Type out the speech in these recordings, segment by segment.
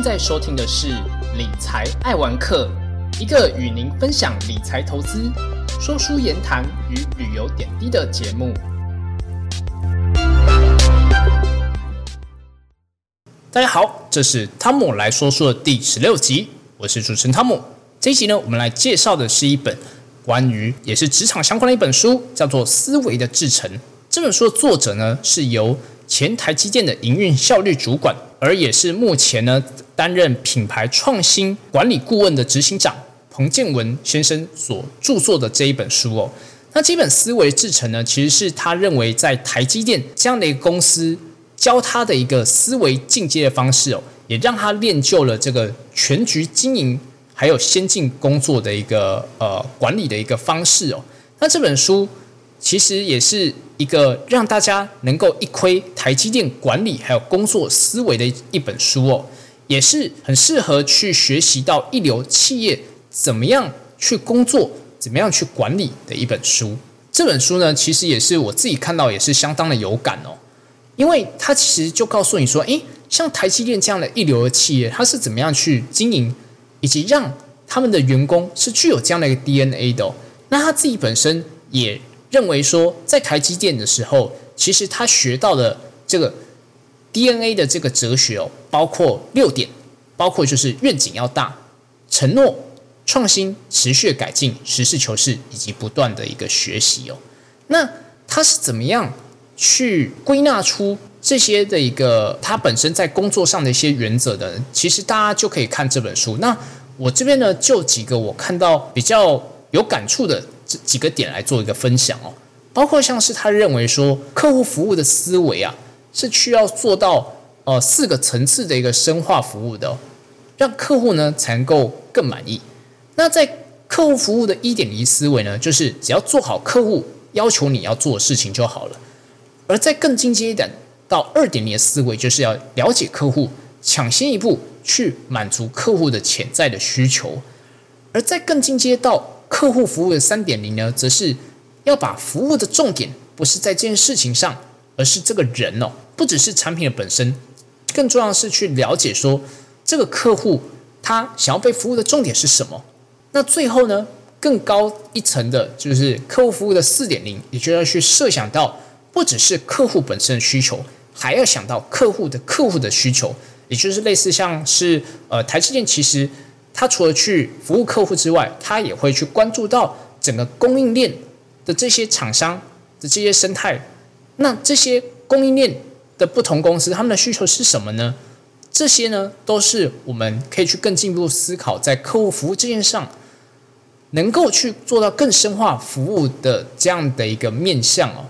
正在收听的是《理财爱玩客》，一个与您分享理财投资、说书言谈与旅游点滴的节目。大家好，这是汤姆来说书的第十六集，我是主持人汤姆。这一集呢，我们来介绍的是一本关于也是职场相关的一本书，叫做《思维的制成》。这本书的作者呢，是由前台积电的营运效率主管，而也是目前呢担任品牌创新管理顾问的执行长彭建文先生所著作的这一本书哦。那这本思维制成呢，其实是他认为在台积电这样的一个公司教他的一个思维进阶的方式哦，也让他练就了这个全局经营还有先进工作的一个呃管理的一个方式哦。那这本书其实也是。一个让大家能够一窥台积电管理还有工作思维的一本书哦，也是很适合去学习到一流企业怎么样去工作、怎么样去管理的一本书。这本书呢，其实也是我自己看到也是相当的有感哦，因为它其实就告诉你说，诶，像台积电这样的一流的企业，它是怎么样去经营，以及让他们的员工是具有这样的一个 DNA 的。那他自己本身也。认为说，在台积电的时候，其实他学到的这个 DNA 的这个哲学哦，包括六点，包括就是愿景要大、承诺、创新、持续改进、实事求是以及不断的一个学习哦。那他是怎么样去归纳出这些的一个他本身在工作上的一些原则的？其实大家就可以看这本书。那我这边呢，就几个我看到比较有感触的。几个点来做一个分享哦，包括像是他认为说客户服务的思维啊，是需要做到呃四个层次的一个深化服务的，让客户呢才能够更满意。那在客户服务的一点零思维呢，就是只要做好客户要求你要做的事情就好了。而在更进阶一点到二点零的思维，就是要了解客户，抢先一步去满足客户的潜在的需求。而在更进阶到客户服务的三点零呢，则是要把服务的重点不是在这件事情上，而是这个人哦，不只是产品的本身，更重要的是去了解说这个客户他想要被服务的重点是什么。那最后呢，更高一层的就是客户服务的四点零，也就要去设想到不只是客户本身的需求，还要想到客户的客户的需求，也就是类似像是呃台积电其实。他除了去服务客户之外，他也会去关注到整个供应链的这些厂商的这些生态。那这些供应链的不同公司，他们的需求是什么呢？这些呢，都是我们可以去更进一步思考，在客户服务这件事上，能够去做到更深化服务的这样的一个面向哦。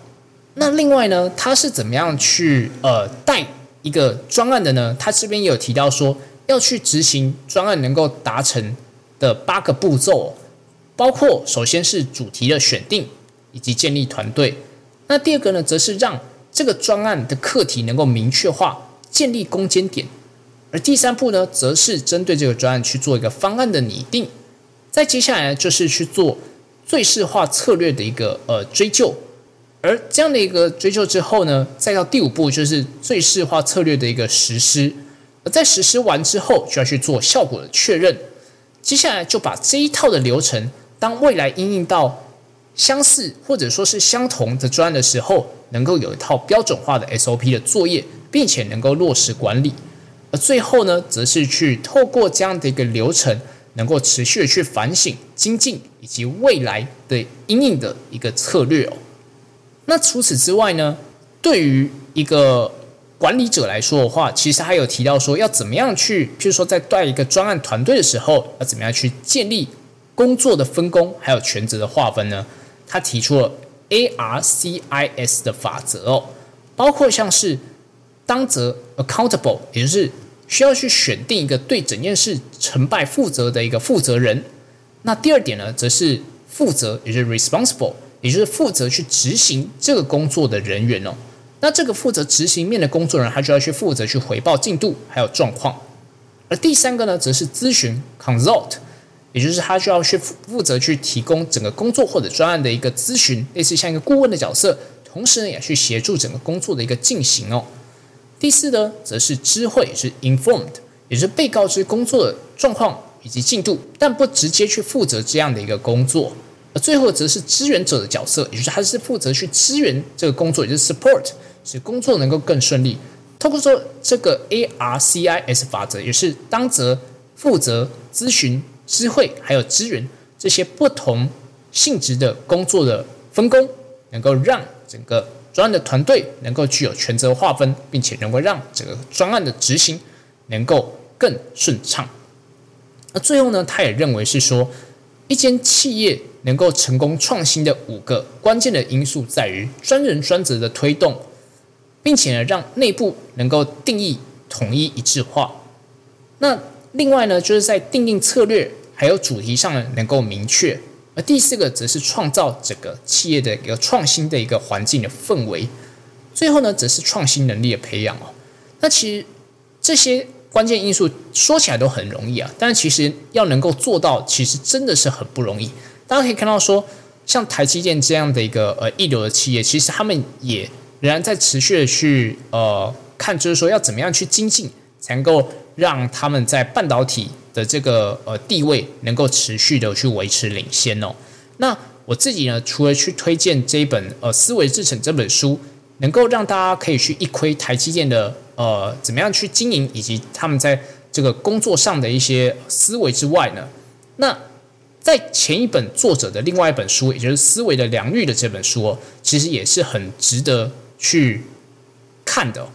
那另外呢，他是怎么样去呃带一个专案的呢？他这边也有提到说。要去执行专案能够达成的八个步骤，包括首先是主题的选定以及建立团队。那第二个呢，则是让这个专案的课题能够明确化，建立攻坚点。而第三步呢，则是针对这个专案去做一个方案的拟定。再接下来，就是去做最适化策略的一个呃追究。而这样的一个追究之后呢，再到第五步就是最适化策略的一个实施。而在实施完之后，就要去做效果的确认。接下来就把这一套的流程，当未来应用到相似或者说是相同的专案的时候，能够有一套标准化的 SOP 的作业，并且能够落实管理。而最后呢，则是去透过这样的一个流程，能够持续的去反省、精进以及未来的应用的一个策略哦。那除此之外呢，对于一个管理者来说的话，其实还有提到说要怎么样去，譬如说在带一个专案团队的时候，要怎么样去建立工作的分工，还有权责的划分呢？他提出了 ARCIS 的法则哦，包括像是当责 accountable，也就是需要去选定一个对整件事成败负责的一个负责人。那第二点呢，则是负责，也就是 responsible，也就是负责去执行这个工作的人员哦。那这个负责执行面的工作人员，他就要去负责去回报进度还有状况。而第三个呢，则是咨询 consult，也就是他需要去负责去提供整个工作或者专案的一个咨询，类似像一个顾问的角色，同时呢，也去协助整个工作的一个进行哦。第四呢，则是知会，是 informed，也是被告知工作的状况以及进度，但不直接去负责这样的一个工作。而最后则是支援者的角色，也就是他是负责去支援这个工作，也就是 support，使工作能够更顺利。透过说这个 ARCIS 法则，也是当责、负责、咨询、知会还有支援这些不同性质的工作的分工，能够让整个专案的团队能够具有权责划分，并且能够让整个专案的执行能够更顺畅。那最后呢，他也认为是说，一间企业能够成功创新的五个关键的因素，在于专人专责的推动。并且呢，让内部能够定义统一一致化。那另外呢，就是在定定策略还有主题上呢，能够明确。而第四个则是创造整个企业的一个创新的一个环境的氛围。最后呢，则是创新能力的培养哦。那其实这些关键因素说起来都很容易啊，但其实要能够做到，其实真的是很不容易。大家可以看到说，像台积电这样的一个呃一流的企业，其实他们也。仍然在持续的去呃看，就是说要怎么样去精进，才能够让他们在半导体的这个呃地位能够持续的去维持领先哦。那我自己呢，除了去推荐这一本呃思维制成这本书，能够让大家可以去一窥台积电的呃怎么样去经营，以及他们在这个工作上的一些思维之外呢，那。在前一本作者的另外一本书，也就是《思维的良率》的这本书，其实也是很值得去看的。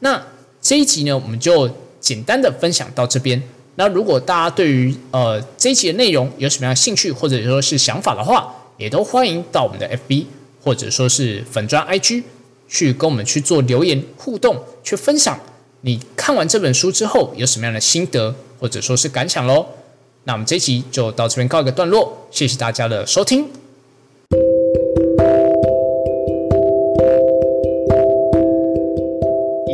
那这一集呢，我们就简单的分享到这边。那如果大家对于呃这一集的内容有什么样的兴趣或者说是想法的话，也都欢迎到我们的 FB 或者说是粉砖 IG 去跟我们去做留言互动，去分享你看完这本书之后有什么样的心得或者说是感想喽。那我们这一集就到这边告一个段落，谢谢大家的收听。